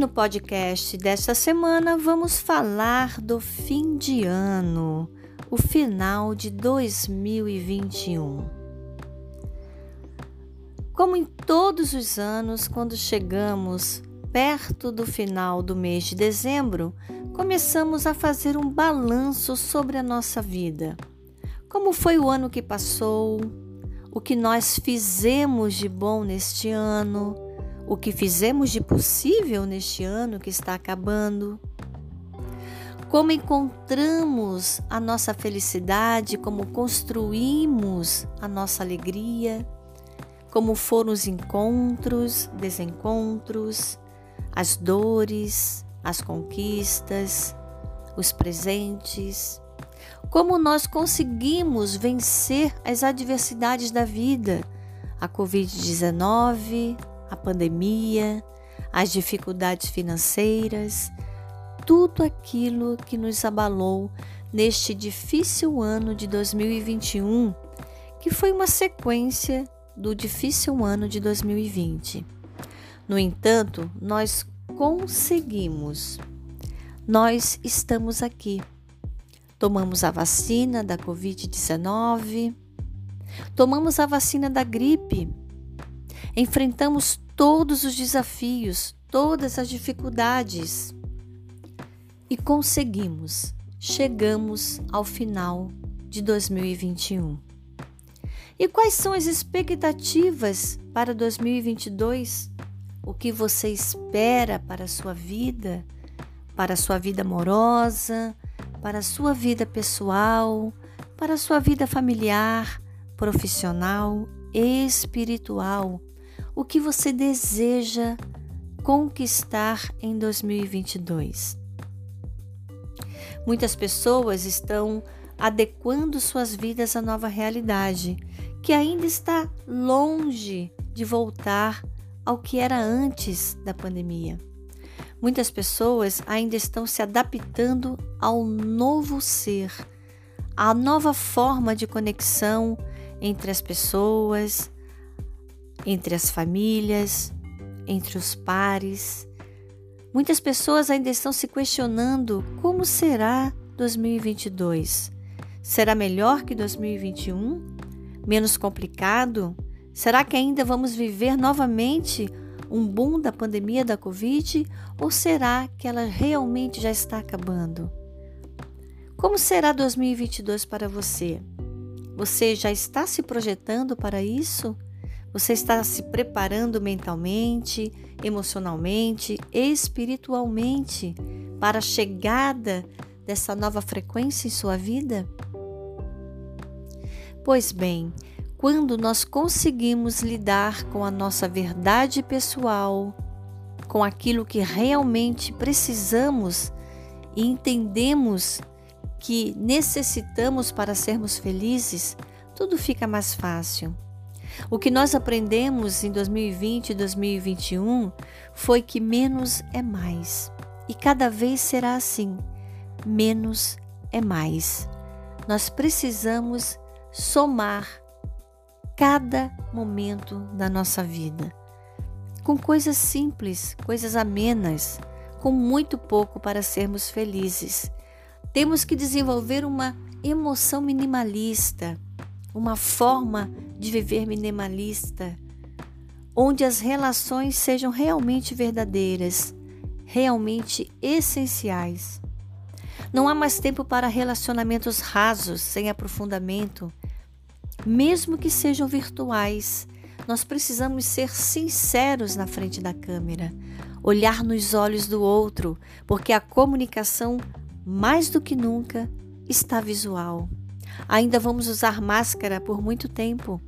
no podcast desta semana vamos falar do fim de ano, o final de 2021. Como em todos os anos, quando chegamos perto do final do mês de dezembro, começamos a fazer um balanço sobre a nossa vida. Como foi o ano que passou? O que nós fizemos de bom neste ano? O que fizemos de possível neste ano que está acabando? Como encontramos a nossa felicidade, como construímos a nossa alegria, como foram os encontros, desencontros, as dores, as conquistas, os presentes, como nós conseguimos vencer as adversidades da vida, a Covid-19, a pandemia, as dificuldades financeiras, tudo aquilo que nos abalou neste difícil ano de 2021, que foi uma sequência do difícil ano de 2020. No entanto, nós conseguimos. Nós estamos aqui. Tomamos a vacina da Covid-19, tomamos a vacina da gripe, enfrentamos todos os desafios, todas as dificuldades e conseguimos. Chegamos ao final de 2021. E quais são as expectativas para 2022? o que você espera para a sua vida, para a sua vida amorosa, para a sua vida pessoal, para a sua vida familiar, profissional, espiritual. O que você deseja conquistar em 2022? Muitas pessoas estão adequando suas vidas à nova realidade, que ainda está longe de voltar ao que era antes da pandemia. Muitas pessoas ainda estão se adaptando ao novo ser, à nova forma de conexão entre as pessoas, entre as famílias, entre os pares. Muitas pessoas ainda estão se questionando como será 2022. Será melhor que 2021? Menos complicado? Será que ainda vamos viver novamente um boom da pandemia da Covid ou será que ela realmente já está acabando? Como será 2022 para você? Você já está se projetando para isso? Você está se preparando mentalmente, emocionalmente, espiritualmente para a chegada dessa nova frequência em sua vida? Pois bem, quando nós conseguimos lidar com a nossa verdade pessoal, com aquilo que realmente precisamos e entendemos que necessitamos para sermos felizes, tudo fica mais fácil. O que nós aprendemos em 2020 e 2021 foi que menos é mais. E cada vez será assim: menos é mais. Nós precisamos somar cada momento da nossa vida. Com coisas simples, coisas amenas, com muito pouco para sermos felizes. Temos que desenvolver uma emoção minimalista, uma forma de viver minimalista, onde as relações sejam realmente verdadeiras, realmente essenciais. Não há mais tempo para relacionamentos rasos, sem aprofundamento, mesmo que sejam virtuais, nós precisamos ser sinceros na frente da câmera, olhar nos olhos do outro, porque a comunicação, mais do que nunca, está visual. Ainda vamos usar máscara por muito tempo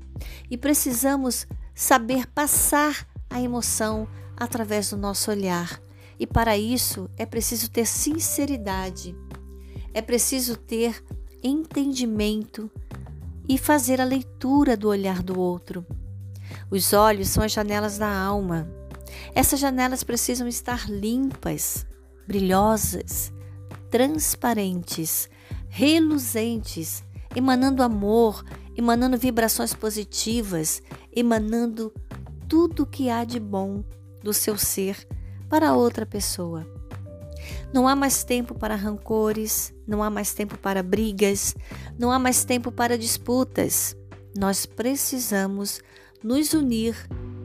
e precisamos saber passar a emoção através do nosso olhar. E para isso é preciso ter sinceridade, é preciso ter entendimento, e fazer a leitura do olhar do outro. Os olhos são as janelas da alma. Essas janelas precisam estar limpas, brilhosas, transparentes, reluzentes, emanando amor, emanando vibrações positivas, emanando tudo o que há de bom do seu ser para outra pessoa. Não há mais tempo para rancores, não há mais tempo para brigas, não há mais tempo para disputas. Nós precisamos nos unir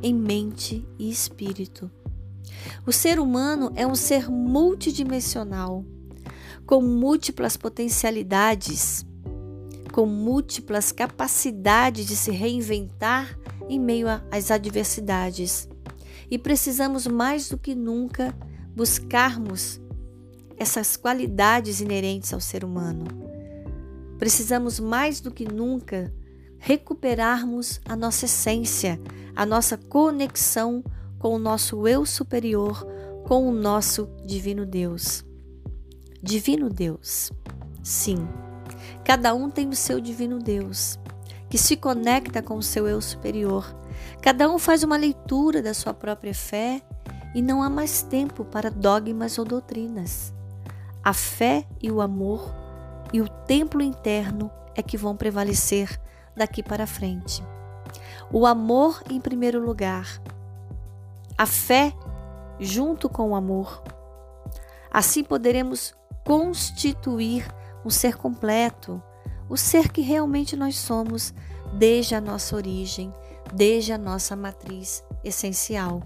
em mente e espírito. O ser humano é um ser multidimensional, com múltiplas potencialidades, com múltiplas capacidades de se reinventar em meio às adversidades. E precisamos mais do que nunca buscarmos essas qualidades inerentes ao ser humano. Precisamos mais do que nunca recuperarmos a nossa essência, a nossa conexão com o nosso eu superior, com o nosso divino Deus. Divino Deus. Sim, cada um tem o seu divino Deus, que se conecta com o seu eu superior. Cada um faz uma leitura da sua própria fé e não há mais tempo para dogmas ou doutrinas. A fé e o amor e o templo interno é que vão prevalecer daqui para frente. O amor em primeiro lugar, a fé junto com o amor. Assim poderemos constituir um ser completo, o ser que realmente nós somos desde a nossa origem, desde a nossa matriz essencial.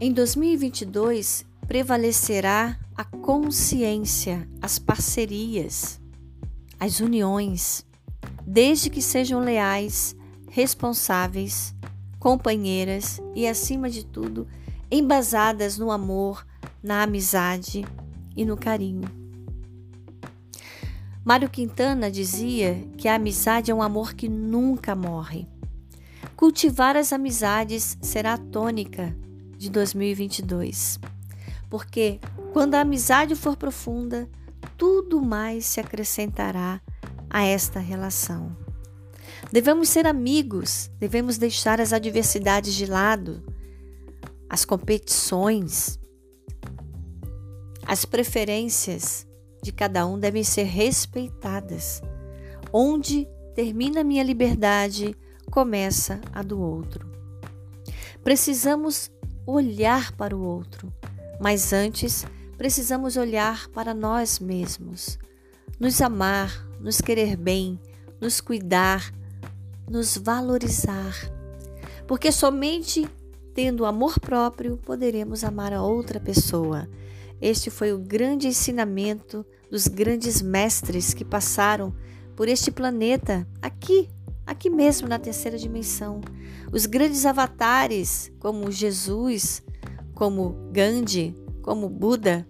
Em 2022, prevalecerá a consciência, as parcerias, as uniões, desde que sejam leais, responsáveis, companheiras e, acima de tudo, embasadas no amor, na amizade e no carinho. Mário Quintana dizia que a amizade é um amor que nunca morre. Cultivar as amizades será a tônica de 2022 porque quando a amizade for profunda, tudo mais se acrescentará a esta relação. Devemos ser amigos, devemos deixar as adversidades de lado, as competições, as preferências de cada um devem ser respeitadas. Onde termina minha liberdade, começa a do outro. Precisamos olhar para o outro, mas antes, precisamos olhar para nós mesmos, nos amar, nos querer bem, nos cuidar, nos valorizar. Porque somente tendo amor próprio poderemos amar a outra pessoa. Este foi o grande ensinamento dos grandes mestres que passaram por este planeta, aqui, aqui mesmo na terceira dimensão. Os grandes avatares, como Jesus, como Gandhi, como Buda,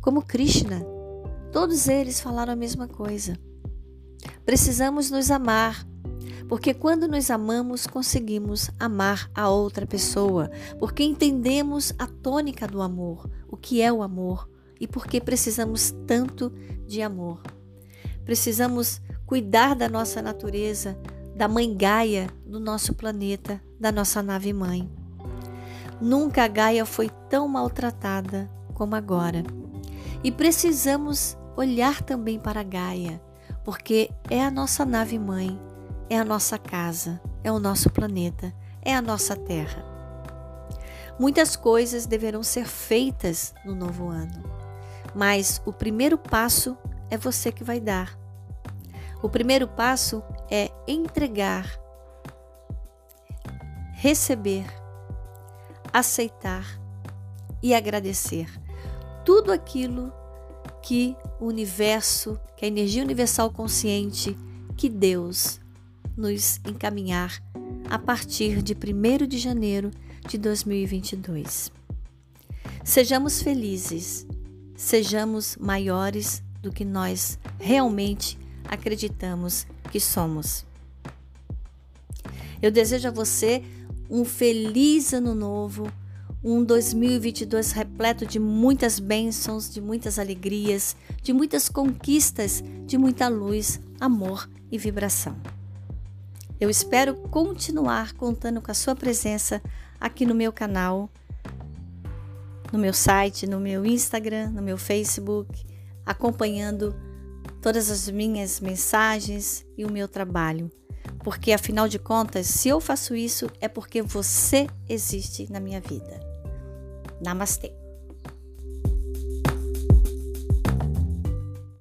como Krishna. Todos eles falaram a mesma coisa. Precisamos nos amar, porque quando nos amamos, conseguimos amar a outra pessoa, porque entendemos a tônica do amor, o que é o amor e por que precisamos tanto de amor. Precisamos cuidar da nossa natureza, da mãe Gaia, do nosso planeta, da nossa nave mãe. Nunca a Gaia foi tão maltratada como agora. E precisamos olhar também para a Gaia, porque é a nossa nave mãe, é a nossa casa, é o nosso planeta, é a nossa terra. Muitas coisas deverão ser feitas no novo ano, mas o primeiro passo é você que vai dar. O primeiro passo é entregar, receber aceitar e agradecer tudo aquilo que o universo, que a energia universal consciente, que Deus nos encaminhar a partir de 1 de janeiro de 2022. Sejamos felizes, sejamos maiores do que nós realmente acreditamos que somos. Eu desejo a você um feliz ano novo, um 2022 repleto de muitas bênçãos, de muitas alegrias, de muitas conquistas, de muita luz, amor e vibração. Eu espero continuar contando com a sua presença aqui no meu canal, no meu site, no meu Instagram, no meu Facebook, acompanhando todas as minhas mensagens e o meu trabalho porque afinal de contas, se eu faço isso é porque você existe na minha vida. Namastê!